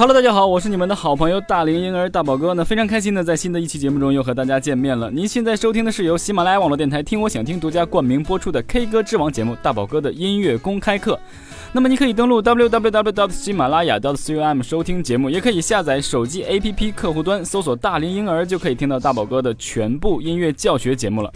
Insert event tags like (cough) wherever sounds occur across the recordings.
Hello，大家好，我是你们的好朋友大龄婴儿大宝哥呢，非常开心的在新的一期节目中又和大家见面了。您现在收听的是由喜马拉雅网络电台听我想听独家冠名播出的 K 歌之王节目大宝哥的音乐公开课。那么你可以登录 www. 喜马拉雅 .com 收听节目，也可以下载手机 APP 客户端搜索大龄婴儿，就可以听到大宝哥的全部音乐教学节目了。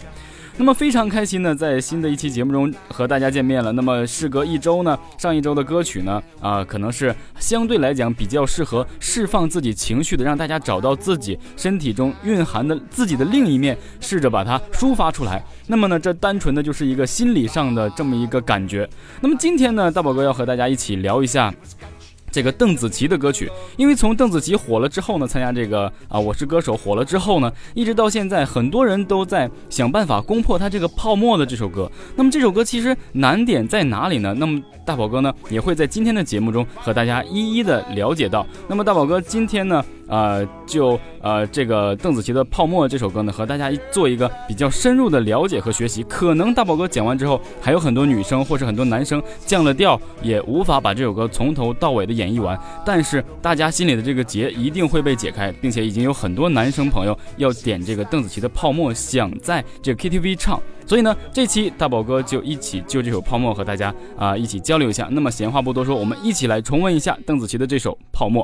那么非常开心呢，在新的一期节目中和大家见面了。那么事隔一周呢，上一周的歌曲呢，啊、可能是相对来讲比较适合释放自己情绪的，让大家找到自己身体中蕴含的自己的另一面，试着把它抒发出来。那么呢，这单纯的就是一个心理上的这么一个感觉。那么今天呢，大宝哥要和大家一起聊一下。这个邓紫棋的歌曲，因为从邓紫棋火了之后呢，参加这个啊《我是歌手》火了之后呢，一直到现在，很多人都在想办法攻破她这个泡沫的这首歌。那么这首歌其实难点在哪里呢？那么大宝哥呢也会在今天的节目中和大家一一的了解到。那么大宝哥今天呢，呃，就呃这个邓紫棋的《泡沫》这首歌呢，和大家一做一个比较深入的了解和学习。可能大宝哥讲完之后，还有很多女生或是很多男生降了调，也无法把这首歌从头到尾的演绎完。但是大家心里的这个结一定会被解开，并且已经有很多男生朋友要点这个邓紫棋的《泡沫》，想在这个 KTV 唱。所以呢，这期大宝哥就一起就这首《泡沫》和大家啊、一起交流一下。那么闲话不多说，我们一起来重温一下邓紫棋的这首《泡沫》。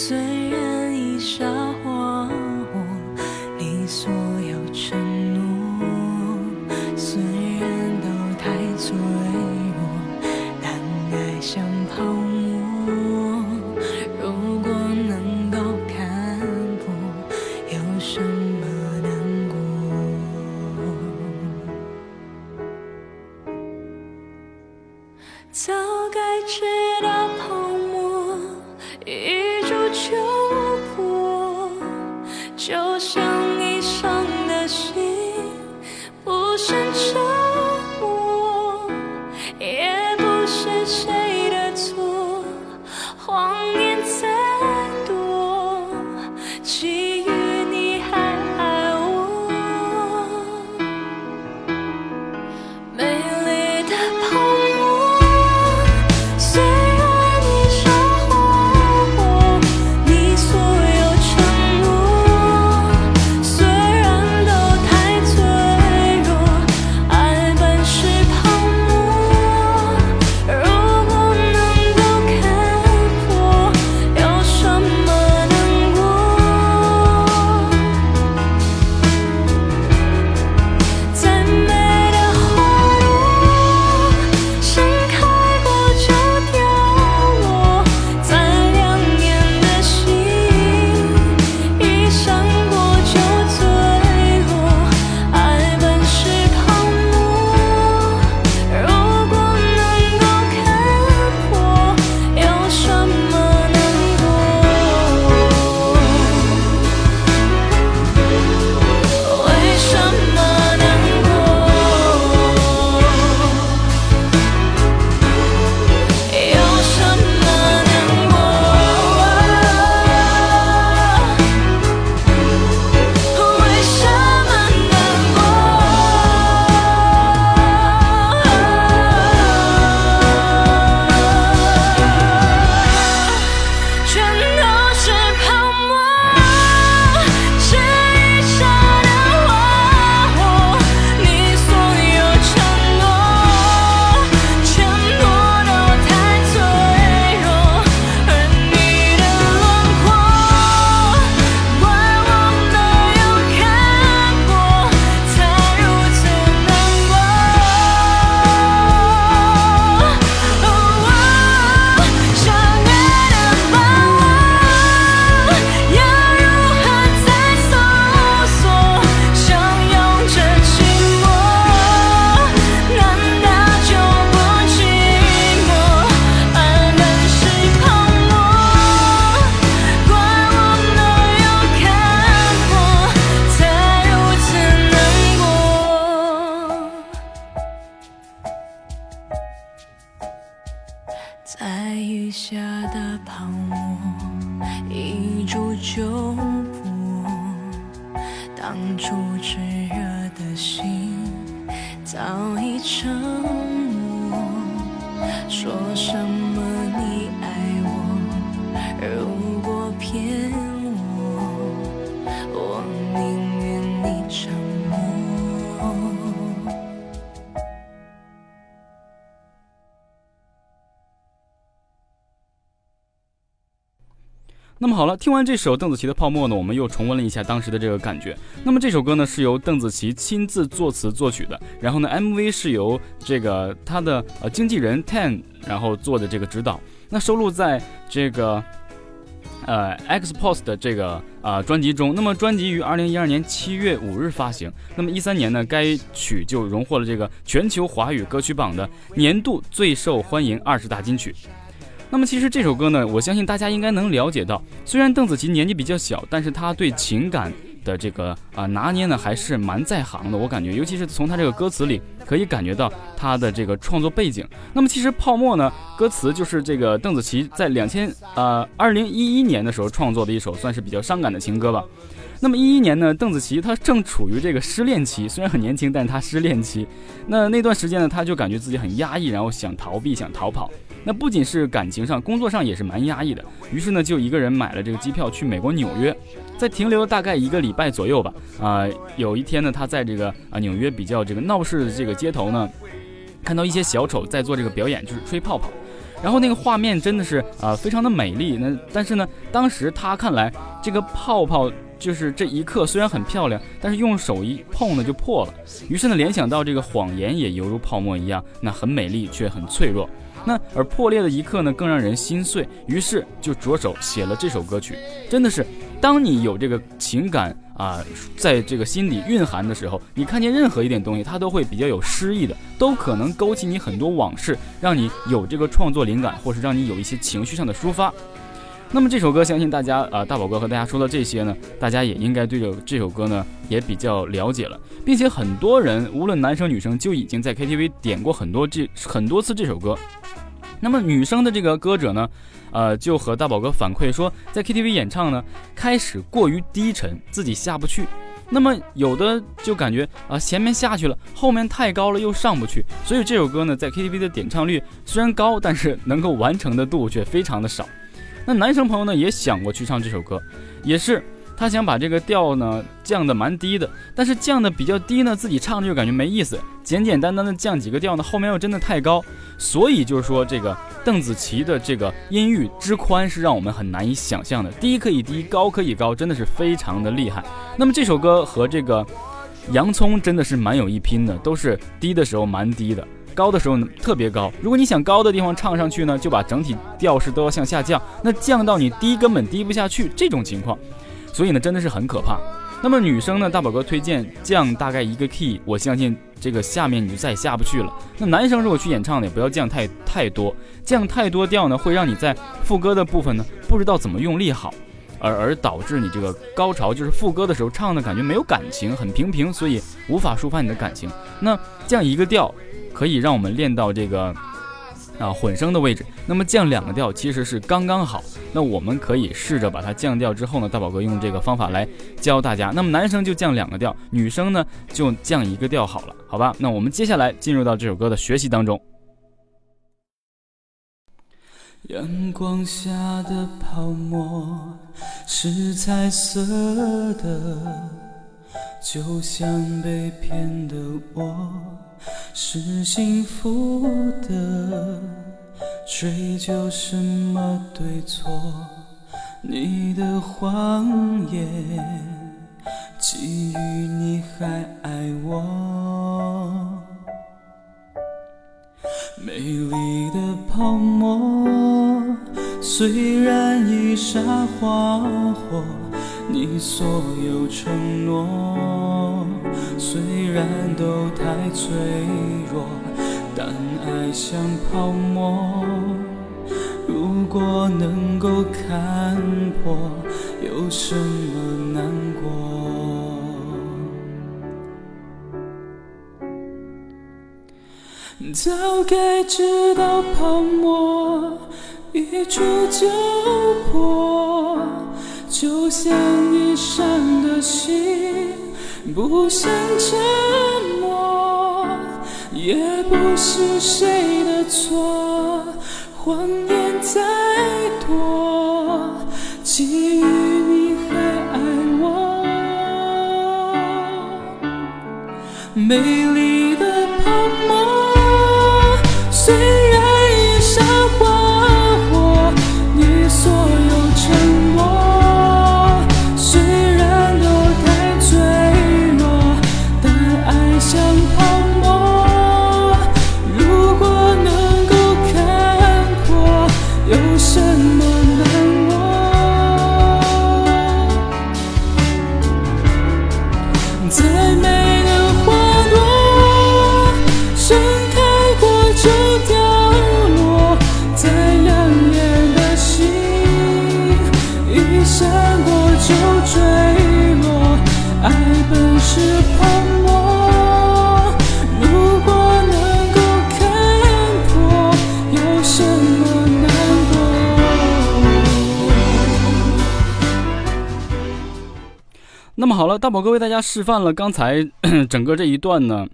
虽然已沙爱雨下的泡沫，一触就破。当初炽热的心，早已沉默。说什么？好了，听完这首邓紫棋的《泡沫》呢，我们又重温了一下当时的这个感觉。那么这首歌呢是由邓紫棋亲自作词作曲的，然后呢 MV 是由这个她的呃经纪人 Ten 然后做的这个指导。那收录在这个呃 X Post 的这个呃专辑中。那么专辑于二零一二年七月五日发行。那么一三年呢，该曲就荣获了这个全球华语歌曲榜的年度最受欢迎二十大金曲。那么其实这首歌呢，我相信大家应该能了解到，虽然邓紫棋年纪比较小，但是她对情感的这个啊拿捏呢还是蛮在行的。我感觉，尤其是从她这个歌词里可以感觉到她的这个创作背景。那么其实《泡沫》呢，歌词就是这个邓紫棋在两千呃二零一一年的时候创作的一首，算是比较伤感的情歌吧。那么一一年呢，邓紫棋她正处于这个失恋期，虽然很年轻，但是她失恋期。那那段时间呢，她就感觉自己很压抑，然后想逃避，想逃跑。那不仅是感情上，工作上也是蛮压抑的。于是呢，就一个人买了这个机票去美国纽约，在停留大概一个礼拜左右吧。啊、有一天呢，他在这个啊纽约比较这个闹市的这个街头呢，看到一些小丑在做这个表演，就是吹泡泡。然后那个画面真的是啊、非常的美丽。那但是呢，当时他看来这个泡泡就是这一刻虽然很漂亮，但是用手一碰呢就破了。于是呢，联想到这个谎言也犹如泡沫一样，那很美丽却很脆弱。那而破裂的一刻呢，更让人心碎。于是就着手写了这首歌曲。真的是，当你有这个情感啊，在这个心里蕴含的时候，你看见任何一点东西，它都会比较有诗意的，都可能勾起你很多往事，让你有这个创作灵感，或是让你有一些情绪上的抒发。那么这首歌，相信大家啊、大宝哥和大家说的这些呢，大家也应该对这这首歌呢也比较了解了，并且很多人无论男生女生就已经在 KTV 点过很多这很多次这首歌。那么女生的这个歌者呢，呃，就和大宝哥反馈说，在 KTV 演唱呢开始过于低沉，自己下不去。那么有的就感觉啊、前面下去了，后面太高了又上不去，所以这首歌呢在 KTV 的点唱率虽然高，但是能够完成的度却非常的少。那男生朋友呢也想过去唱这首歌，也是他想把这个调呢降的蛮低的，但是降的比较低呢，自己唱着就感觉没意思，简简单单的降几个调呢，后面又真的太高，所以就是说这个邓紫棋的这个音域之宽是让我们很难以想象的，低可以低，高可以高，真的是非常的厉害。那么这首歌和这个洋葱真的是蛮有一拼的，都是低的时候蛮低的。高的时候呢特别高，如果你想高的地方唱上去呢，就把整体调式都要向下降，那降到你低根本低不下去这种情况，所以呢真的是很可怕。那么女生呢，大宝哥推荐降大概一个 key，我相信这个下面你就再也下不去了。那男生如果去演唱呢，也不要降太太多，降太多调呢，会让你在副歌的部分呢不知道怎么用力好，而而导致你这个高潮就是副歌的时候唱的感觉没有感情，很平平，所以无法抒发你的感情。那降一个调。可以让我们练到这个啊混声的位置，那么降两个调其实是刚刚好。那我们可以试着把它降调之后呢，大宝哥用这个方法来教大家。那么男生就降两个调，女生呢就降一个调好了，好吧？那我们接下来进入到这首歌的学习当中。阳光下的泡沫是彩色的，就像被骗的我。是幸福的，追究什么对错？你的谎言，基于你还爱我。美丽的泡沫，虽然已沙花火，你所有承诺。虽然都太脆弱，但爱像泡沫。如果能够看破，有什么难过？早该知道泡沫一触就破，就像一伤的心。不想沉默，也不是谁的错。谎言再多，基于你还爱我，美丽大宝哥为大家示范了刚才 (coughs) 整个这一段呢，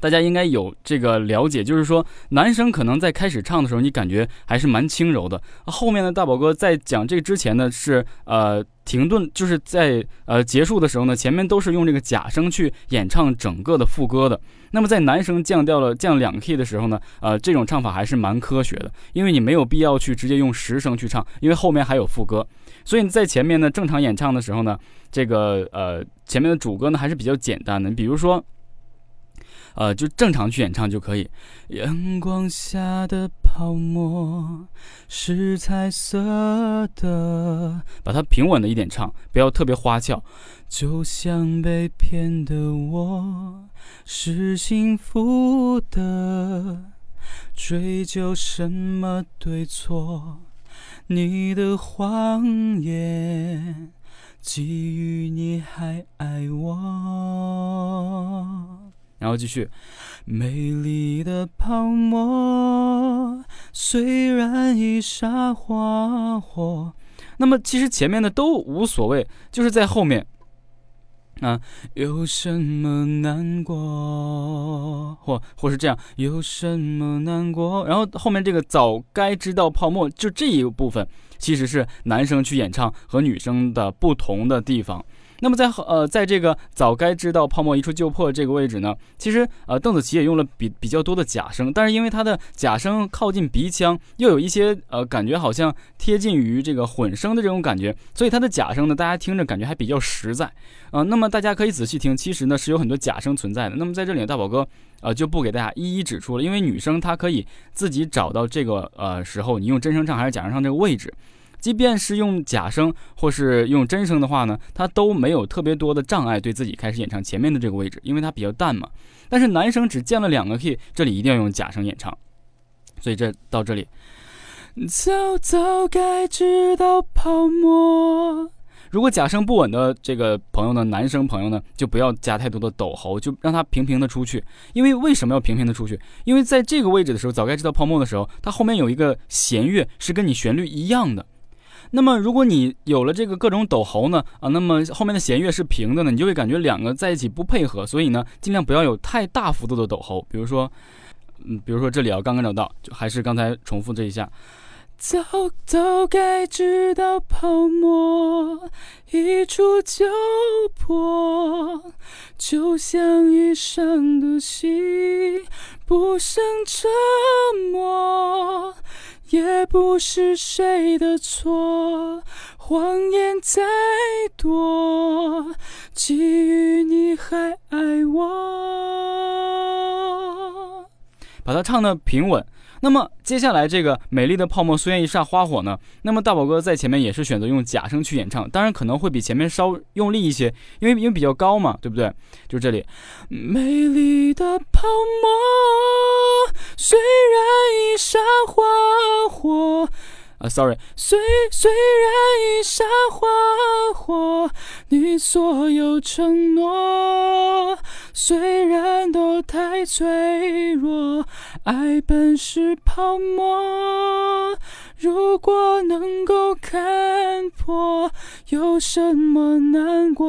大家应该有这个了解，就是说男生可能在开始唱的时候，你感觉还是蛮轻柔的。后面的，大宝哥在讲这个之前呢，是呃停顿，就是在呃结束的时候呢，前面都是用这个假声去演唱整个的副歌的。那么在男声降调了降两 key 的时候呢，呃这种唱法还是蛮科学的，因为你没有必要去直接用实声去唱，因为后面还有副歌。所以在前面呢正常演唱的时候呢，这个呃前面的主歌呢还是比较简单的，比如说。呃，就正常去演唱就可以。阳光下的泡沫是彩色的，把它平稳的一点唱，不要特别花俏。就像被骗的我是幸福的，追究什么对错？你的谎言，基于你还爱我。然后继续，美丽的泡沫虽然已沙化火。那么其实前面的都无所谓，就是在后面啊，有什么难过，或或是这样，有什么难过。然后后面这个早该知道泡沫，就这一部分其实是男生去演唱和女生的不同的地方。那么在呃，在这个早该知道泡沫一触就破这个位置呢，其实呃，邓紫棋也用了比比较多的假声，但是因为她的假声靠近鼻腔，又有一些呃感觉好像贴近于这个混声的这种感觉，所以她的假声呢，大家听着感觉还比较实在啊。那么大家可以仔细听，其实呢是有很多假声存在的。那么在这里，大宝哥呃就不给大家一一指出了，因为女生她可以自己找到这个呃时候你用真声唱还是假声唱这个位置。即便是用假声或是用真声的话呢，它都没有特别多的障碍，对自己开始演唱前面的这个位置，因为它比较淡嘛。但是男生只见了两个 key，这里一定要用假声演唱。所以这到这里，早早该知道泡沫。如果假声不稳的这个朋友呢，男生朋友呢，就不要加太多的抖喉，就让它平平的出去。因为为什么要平平的出去？因为在这个位置的时候，早该知道泡沫的时候，它后面有一个弦乐是跟你旋律一样的。那么，如果你有了这个各种抖喉呢，啊，那么后面的弦乐是平的呢，你就会感觉两个在一起不配合。所以呢，尽量不要有太大幅度的抖喉。比如说，嗯，比如说这里啊，刚刚找到，就还是刚才重复这一下。早早该知道泡沫一触就破，就像遇上的心，不胜折磨。也不是谁的错，谎言再多，基于你还爱我。把它唱的平稳。那么接下来这个美丽的泡沫虽然一刹花火呢，那么大宝哥在前面也是选择用假声去演唱，当然可能会比前面稍用力一些，(laughs) 因为因为比较高嘛，对不对？就这里，美丽的泡沫虽啊，sorry，虽虽然已霎花火，你所有承诺虽然都太脆弱，爱本是泡沫，如果能够看破，有什么难过？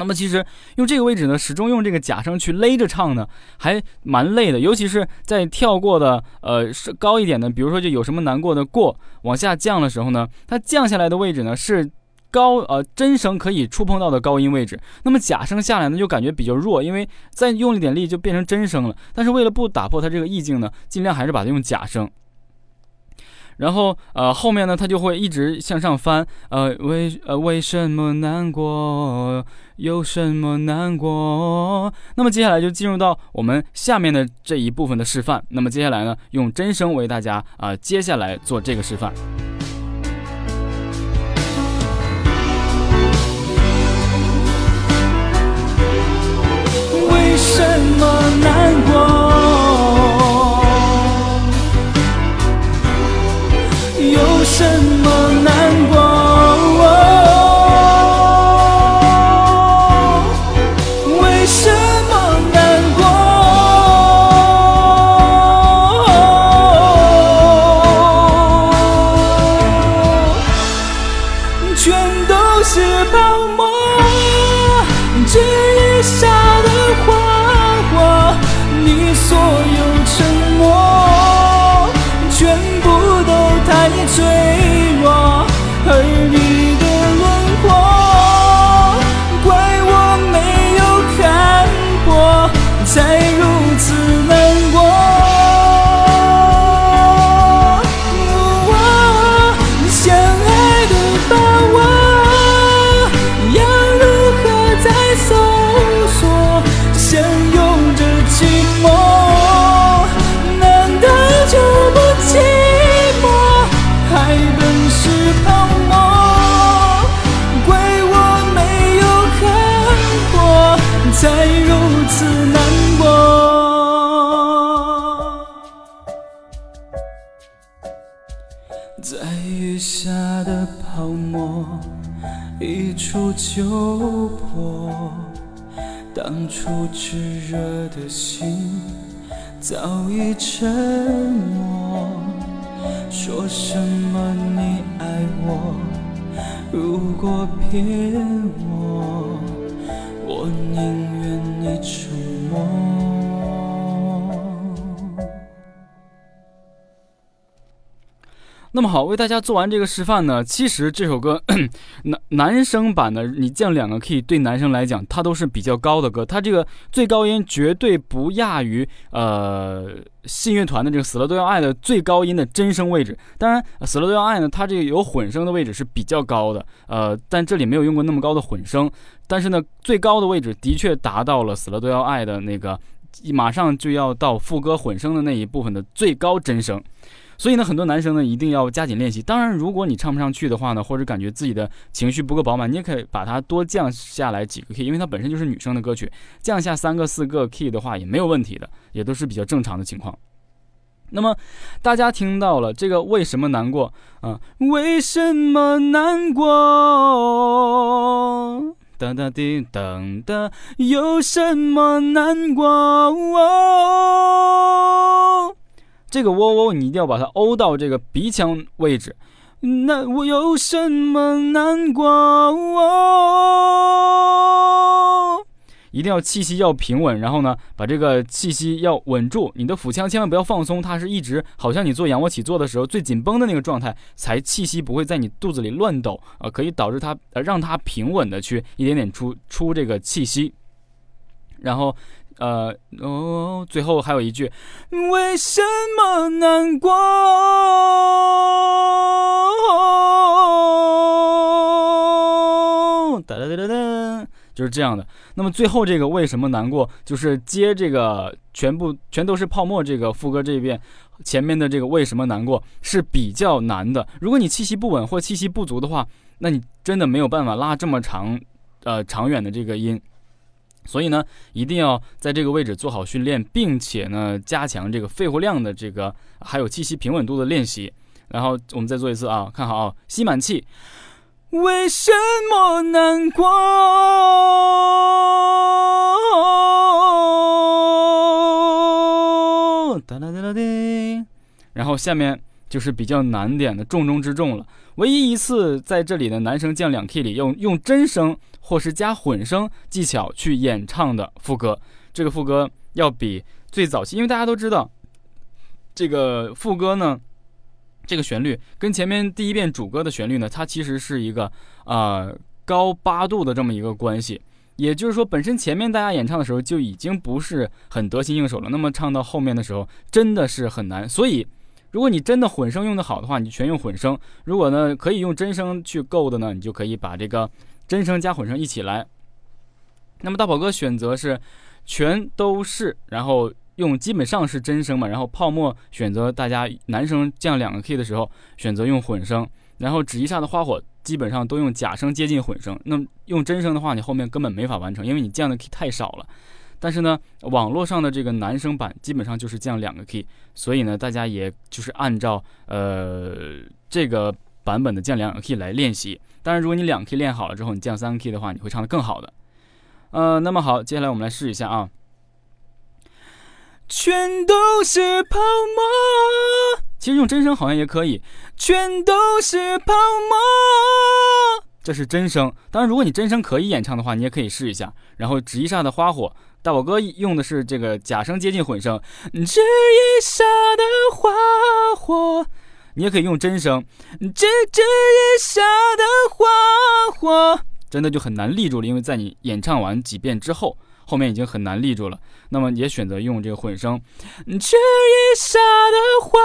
那么其实用这个位置呢，始终用这个假声去勒着唱呢，还蛮累的。尤其是在跳过的呃是高一点的，比如说就有什么难过的过往下降的时候呢，它降下来的位置呢是高呃真声可以触碰到的高音位置。那么假声下来呢就感觉比较弱，因为再用一点力就变成真声了。但是为了不打破它这个意境呢，尽量还是把它用假声。然后，呃，后面呢，它就会一直向上翻，呃，为呃为什么难过？有什么难过？那么接下来就进入到我们下面的这一部分的示范。那么接下来呢，用真声为大家啊，接下来做这个示范。为什么难过？什么的心早已沉默。说什么你爱我，如果骗我，我宁愿你沉默。那么好，为大家做完这个示范呢，其实这首歌 (clears throat) 男男生版的，你降两个 key 对男生来讲，它都是比较高的歌，它这个最高音绝对不亚于呃信乐团的这个死了都要爱的最高音的真声位置。当然，死了都要爱呢，它这个有混声的位置是比较高的，呃，但这里没有用过那么高的混声，但是呢，最高的位置的确达到了死了都要爱的那个马上就要到副歌混声的那一部分的最高真声。所以呢，很多男生呢一定要加紧练习。当然，如果你唱不上去的话呢，或者感觉自己的情绪不够饱满，你也可以把它多降下来几个 key，因为它本身就是女生的歌曲，降下三个四个 key 的话也没有问题的，也都是比较正常的情况。那么大家听到了这个为什么难过啊？为什么难过？哒哒滴噔哒，有什么难过？这个喔喔，你一定要把它欧到这个鼻腔位置。那我有什么难过？一定要气息要平稳，然后呢，把这个气息要稳住。你的腹腔千万不要放松，它是一直好像你做仰卧起坐的时候最紧绷的那个状态，才气息不会在你肚子里乱抖啊、可以导致它呃让它平稳的去一点点出出这个气息，然后。呃哦，最后还有一句，为什么难过？哒哒哒哒哒，就是这样的。那么最后这个为什么难过，就是接这个全部全都是泡沫这个副歌这一遍，前面的这个为什么难过是比较难的。如果你气息不稳或气息不足的话，那你真的没有办法拉这么长，呃长远的这个音。所以呢，一定要在这个位置做好训练，并且呢，加强这个肺活量的这个，还有气息平稳度的练习。然后我们再做一次啊，看好啊，吸满气。为什么难过？哒啦哒啦滴。然后下面就是比较难点的重中之重了。唯一一次在这里的男生降两 k 里用用真声或是加混声技巧去演唱的副歌，这个副歌要比最早期，因为大家都知道，这个副歌呢，这个旋律跟前面第一遍主歌的旋律呢，它其实是一个呃高八度的这么一个关系。也就是说，本身前面大家演唱的时候就已经不是很得心应手了，那么唱到后面的时候真的是很难。所以，如果你真的混声用的好的话，你全用混声；如果呢可以用真声去够的呢，你就可以把这个真声加混声一起来。那么大宝哥选择是全都是，然后用基本上是真声嘛，然后泡沫选择大家男生降两个 key 的时候选择用混声，然后纸一下的花火。基本上都用假声接近混声，那么用真声的话，你后面根本没法完成，因为你降的 K 太少了。但是呢，网络上的这个男生版基本上就是降两个 key，所以呢，大家也就是按照呃这个版本的降两个 key 来练习。当然，如果你两 key 练好了之后，你降三个 key 的话，你会唱得更好的。呃，那么好，接下来我们来试一下啊，全都是泡沫。其实用真声好像也可以，全都是泡沫。这是真声。当然，如果你真声可以演唱的话，你也可以试一下。然后，指一下的花火，大宝哥用的是这个假声接近混声。纸一下的花火，你也可以用真声。这纸一下的花火，真的就很难立住了，因为在你演唱完几遍之后。后面已经很难立住了，那么也选择用这个混声。这一下的花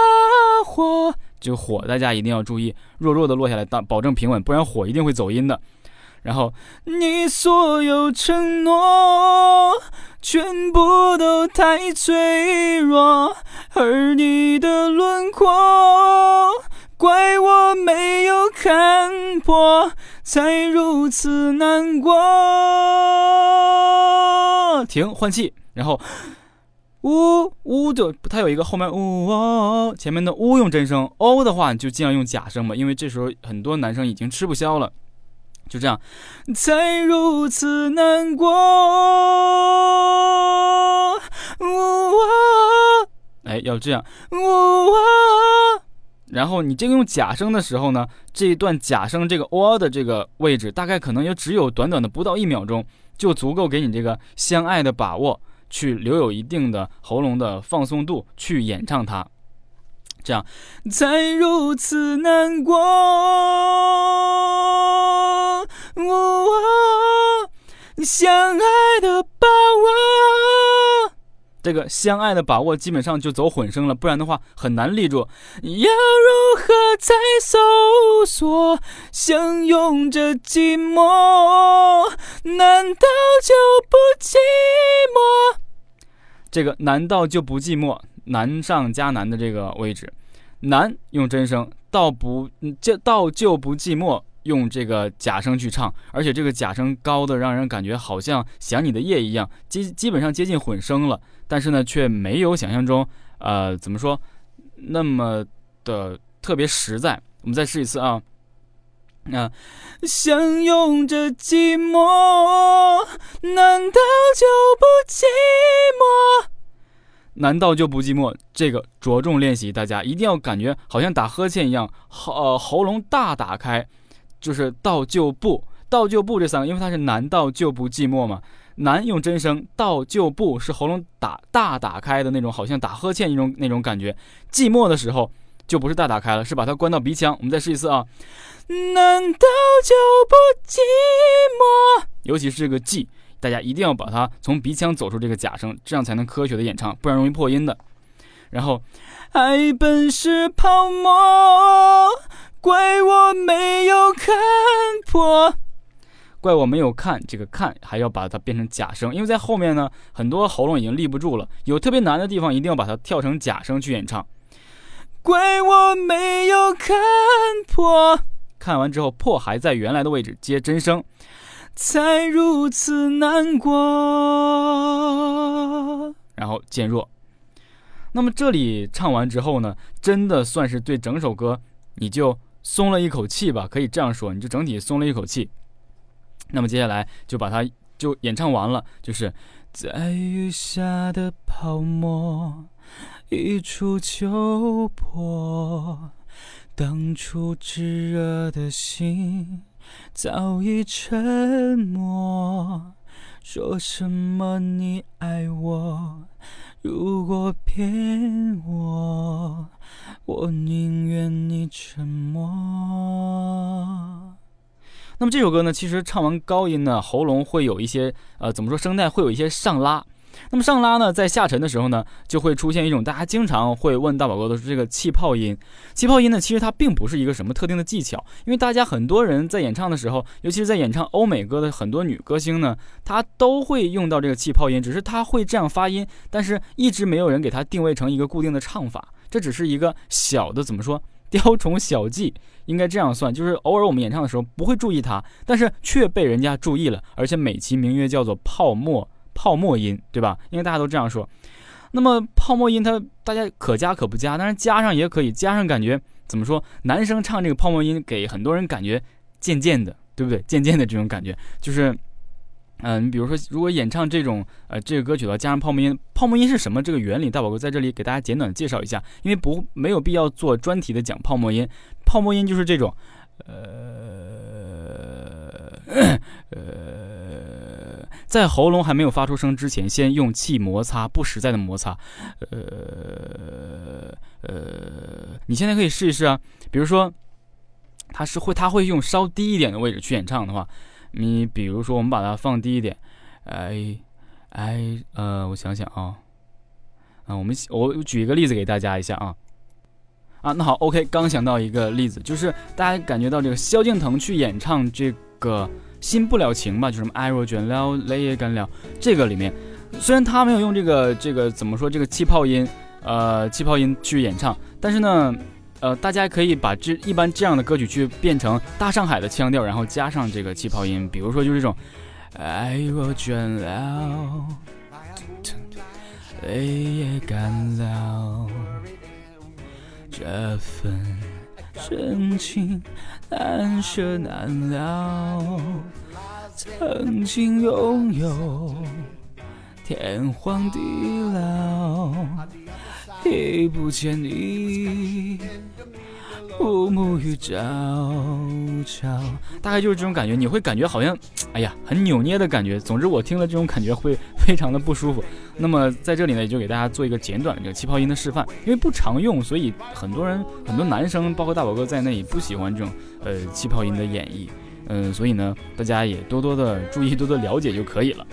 火，就火大家一定要注意，弱弱的落下来，当保证平稳，不然火一定会走音的。然后你所有承诺，全部都太脆弱，而你的轮廓，怪我没有看破，才如此难过。停，换气，然后，呜呜就它有一个后面呜哦，前面的呜用真声，哦的话你就尽量用假声吧，因为这时候很多男生已经吃不消了，就这样，才如此难过，呜哇，哎，要这样，呜哇，然后你这个用假声的时候呢，这一段假声这个哦的这个位置，大概可能也只有短短的不到一秒钟。就足够给你这个相爱的把握，去留有一定的喉咙的放松度去演唱它，这样才如此难过。我相爱的把握。这个相爱的把握基本上就走混声了，不然的话很难立住。要如何才搜索，相拥着寂寞？难道就不寂寞？这个难道就不寂寞？难上加难的这个位置，难用真声，倒不就倒就不寂寞。用这个假声去唱，而且这个假声高的让人感觉好像想你的夜一样，基基本上接近混声了，但是呢却没有想象中，呃，怎么说那么的特别实在。我们再试一次啊，啊，相拥着寂寞，难道就不寂寞？难道就不寂寞？这个着重练习，大家一定要感觉好像打呵欠一样，喉呃喉咙大打开。就是倒就不倒就不这三个，因为它是难道就不寂寞嘛？难用真声，倒就不是喉咙打大打开的那种，好像打呵欠那种那种感觉。寂寞的时候就不是大打开了，是把它关到鼻腔。我们再试一次啊！难道就不寂寞？尤其是这个寂，大家一定要把它从鼻腔走出这个假声，这样才能科学的演唱，不然容易破音的。然后，爱本是泡沫。怪我没有看破，怪我没有看这个看，还要把它变成假声，因为在后面呢，很多喉咙已经立不住了，有特别难的地方，一定要把它跳成假声去演唱。怪我没有看破，看完之后破还在原来的位置接真声，才如此难过，然后渐弱。那么这里唱完之后呢，真的算是对整首歌你就。松了一口气吧，可以这样说，你就整体松了一口气。那么接下来就把它就演唱完了，就是在雨下的泡沫，一触就破。当初炙热的心早已沉默。说什么你爱我？如果骗我，我宁愿你沉默。那么这首歌呢，其实唱完高音呢，喉咙会有一些呃，怎么说，声带会有一些上拉。那么上拉呢，在下沉的时候呢，就会出现一种大家经常会问大宝哥的是这个气泡音。气泡音呢，其实它并不是一个什么特定的技巧，因为大家很多人在演唱的时候，尤其是在演唱欧美歌的很多女歌星呢，她都会用到这个气泡音，只是她会这样发音，但是一直没有人给她定位成一个固定的唱法。这只是一个小的怎么说雕虫小技，应该这样算，就是偶尔我们演唱的时候不会注意它，但是却被人家注意了，而且美其名曰叫做泡沫。泡沫音，对吧？因为大家都这样说。那么泡沫音，它大家可加可不加，但是加上也可以，加上感觉怎么说？男生唱这个泡沫音，给很多人感觉渐渐的，对不对？渐渐的这种感觉，就是，嗯，你比如说，如果演唱这种呃这个歌曲的话，加上泡沫音，泡沫音是什么？这个原理，大宝哥在这里给大家简短介绍一下，因为不没有必要做专题的讲泡沫音。泡沫音就是这种，呃，呃。在喉咙还没有发出声之前，先用气摩擦，不实在的摩擦。呃呃，你现在可以试一试啊。比如说，他是会，他会用稍低一点的位置去演唱的话，你比如说，我们把它放低一点。哎哎，呃，我想想啊，啊，我们我举一个例子给大家一下啊。啊，那好，OK，刚想到一个例子，就是大家感觉到这个萧敬腾去演唱这个。心不了情吧，就什么爱若倦了，泪也干了。这个里面，虽然他没有用这个这个怎么说这个气泡音，呃，气泡音去演唱，但是呢，呃，大家可以把这一般这样的歌曲去变成大上海的腔调，然后加上这个气泡音，比如说就是这种，爱若倦了，泪也干了，这份深情。难舍难了，曾经拥有天荒地老，已不见你。暮暮与朝朝，大概就是这种感觉，你会感觉好像，哎呀，很扭捏的感觉。总之，我听了这种感觉会非常的不舒服。那么在这里呢，也就给大家做一个简短的这个气泡音的示范，因为不常用，所以很多人，很多男生，包括大宝哥在内，也不喜欢这种呃气泡音的演绎。嗯，所以呢，大家也多多的注意，多多了解就可以了。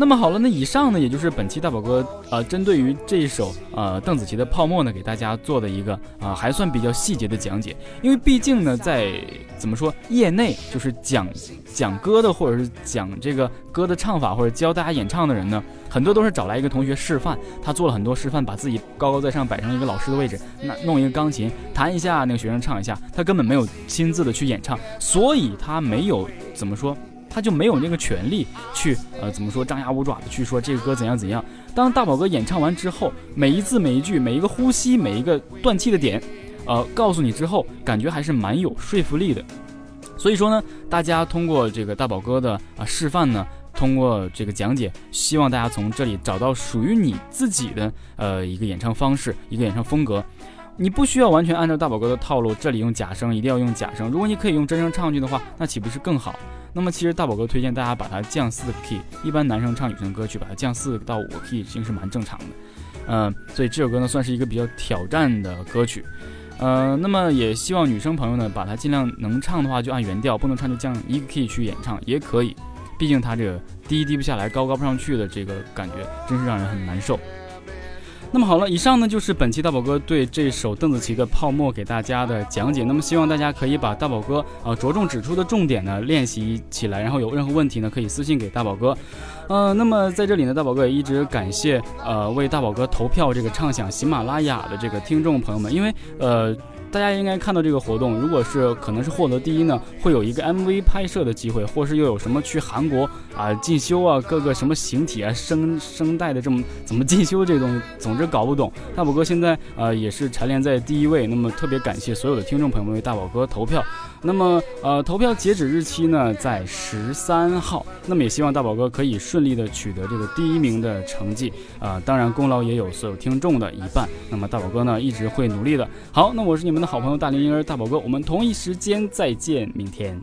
那么好了，那以上呢，也就是本期大宝哥呃，针对于这一首呃邓紫棋的《泡沫》呢，给大家做的一个啊，还算比较细节的讲解。因为毕竟呢，在怎么说，业内就是讲讲歌的，或者是讲这个歌的唱法，或者教大家演唱的人呢，很多都是找来一个同学示范，他做了很多示范，把自己高高在上摆成一个老师的位置，那弄一个钢琴弹一下，那个学生唱一下，他根本没有亲自的去演唱，所以他没有怎么说。他就没有那个权利去，呃，怎么说张牙舞爪的去说这个歌怎样怎样。当大宝哥演唱完之后，每一字每一句，每一个呼吸，每一个断气的点，呃，告诉你之后，感觉还是蛮有说服力的。所以说呢，大家通过这个大宝哥的啊示范呢，通过这个讲解，希望大家从这里找到属于你自己的呃一个演唱方式，一个演唱风格。你不需要完全按照大宝哥的套路，这里用假声，一定要用假声。如果你可以用真声唱去的话，那岂不是更好？那么其实大宝哥推荐大家把它降四个 key，一般男生唱女生歌曲把它降四到五个 key，其实是蛮正常的。嗯，所以这首歌呢算是一个比较挑战的歌曲。呃，那么也希望女生朋友呢把它尽量能唱的话就按原调，不能唱就降一个 key 去演唱也可以。毕竟它这个低低不下来，高高不上去的这个感觉，真是让人很难受。那么好了，以上呢就是本期大宝哥对这首邓紫棋的《泡沫》给大家的讲解。那么希望大家可以把大宝哥啊着重指出的重点呢练习起来，然后有任何问题呢可以私信给大宝哥。呃，那么在这里呢，大宝哥也一直感谢呃为大宝哥投票这个畅想喜马拉雅的这个听众朋友们，因为呃。大家应该看到这个活动，如果是可能是获得第一呢，会有一个 MV 拍摄的机会，或是又有什么去韩国啊进修啊，各个什么形体啊、声声带的这么怎么进修这东西，(laughs) 总之搞不懂。大宝哥现在呃也是蝉联在第一位，那么特别感谢所有的听众朋友们为大宝哥投票。那么呃，投票截止日期呢在十三号。那么也希望大宝哥可以顺利的取得这个第一名的成绩啊，当然功劳也有所有听众的一半。那么大宝哥呢一直会努力的。好，那我是你们的好朋友大龄婴儿大宝哥，我们同一时间再见，明天。